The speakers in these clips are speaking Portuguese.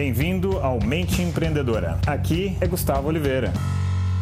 Bem-vindo ao Mente Empreendedora. Aqui é Gustavo Oliveira.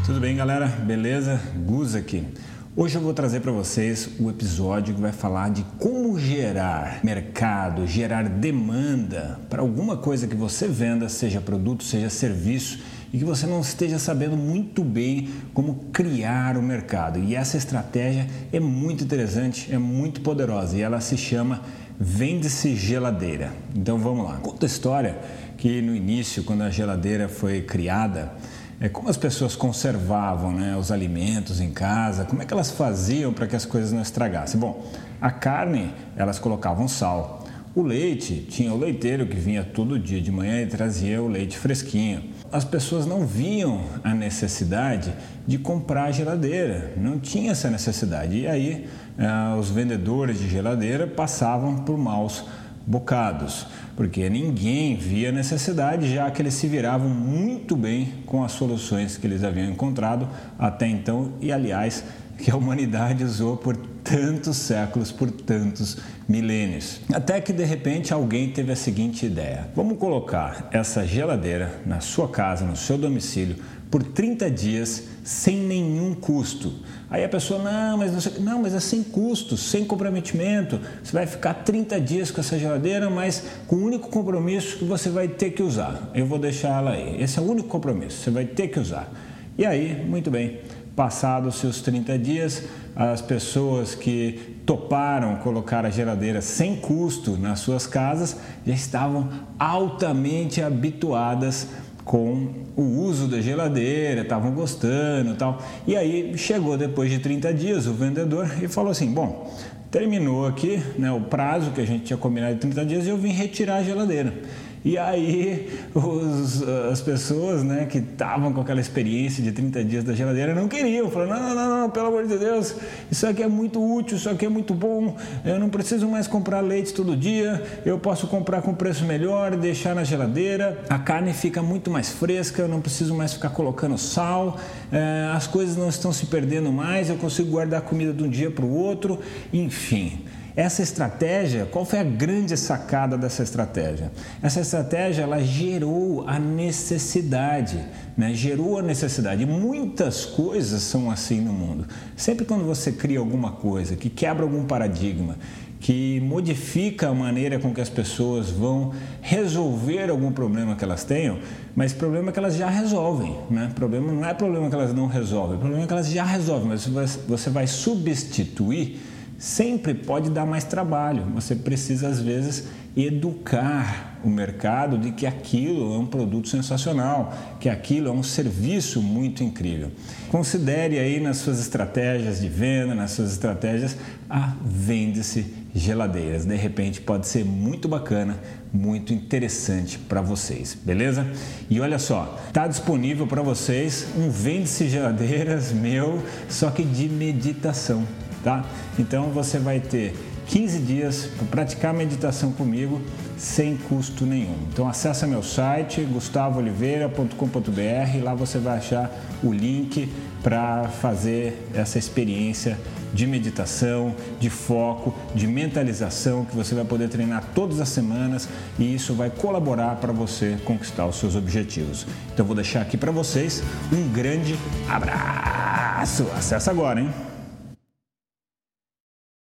Tudo bem, galera? Beleza? Gus aqui. Hoje eu vou trazer para vocês o episódio que vai falar de como gerar mercado, gerar demanda para alguma coisa que você venda, seja produto, seja serviço, e que você não esteja sabendo muito bem como criar o mercado. E essa estratégia é muito interessante, é muito poderosa e ela se chama Vende-se Geladeira. Então vamos lá. Conta a história que no início, quando a geladeira foi criada, é como as pessoas conservavam né, os alimentos em casa, como é que elas faziam para que as coisas não estragassem? Bom, a carne elas colocavam sal, o leite tinha o leiteiro que vinha todo dia de manhã e trazia o leite fresquinho. As pessoas não viam a necessidade de comprar geladeira, não tinha essa necessidade. E aí eh, os vendedores de geladeira passavam por maus bocados, porque ninguém via necessidade, já que eles se viravam muito bem com as soluções que eles haviam encontrado até então e, aliás, que a humanidade usou por tantos séculos, por tantos milênios. Até que de repente alguém teve a seguinte ideia: vamos colocar essa geladeira na sua casa, no seu domicílio, por 30 dias sem nenhum custo. Aí a pessoa, não, mas não, sei, não, mas é sem custo, sem comprometimento. Você vai ficar 30 dias com essa geladeira, mas com o único compromisso que você vai ter que usar. Eu vou deixar ela aí. Esse é o único compromisso, você vai ter que usar. E aí, muito bem, passados seus 30 dias, as pessoas que toparam colocar a geladeira sem custo nas suas casas já estavam altamente habituadas com o uso da geladeira, estavam gostando tal. E aí chegou depois de 30 dias o vendedor e falou assim: Bom, terminou aqui né, o prazo que a gente tinha combinado de 30 dias e eu vim retirar a geladeira. E aí os, as pessoas né, que estavam com aquela experiência de 30 dias da geladeira não queriam, falaram, não, não, não, pelo amor de Deus, isso aqui é muito útil, isso aqui é muito bom, eu não preciso mais comprar leite todo dia, eu posso comprar com preço melhor, deixar na geladeira, a carne fica muito mais fresca, eu não preciso mais ficar colocando sal, é, as coisas não estão se perdendo mais, eu consigo guardar comida de um dia para o outro, enfim. Essa estratégia, qual foi a grande sacada dessa estratégia? Essa estratégia ela gerou a necessidade, né? gerou a necessidade. Muitas coisas são assim no mundo. Sempre quando você cria alguma coisa que quebra algum paradigma, que modifica a maneira com que as pessoas vão resolver algum problema que elas tenham, mas problema que elas já resolvem, né? Problema não é problema que elas não resolvem, problema que elas já resolvem, mas você vai substituir sempre pode dar mais trabalho. Você precisa, às vezes, educar o mercado de que aquilo é um produto sensacional, que aquilo é um serviço muito incrível. Considere aí nas suas estratégias de venda, nas suas estratégias, a vende-se geladeiras. De repente pode ser muito bacana, muito interessante para vocês, beleza? E olha só, tá disponível para vocês um vende-se geladeiras meu, só que de meditação tá? Então você vai ter 15 dias para praticar meditação comigo sem custo nenhum. Então acessa meu site gustavooliveira.com.br, lá você vai achar o link para fazer essa experiência de meditação, de foco, de mentalização que você vai poder treinar todas as semanas e isso vai colaborar para você conquistar os seus objetivos. Então vou deixar aqui para vocês um grande abraço. Acesse agora, hein?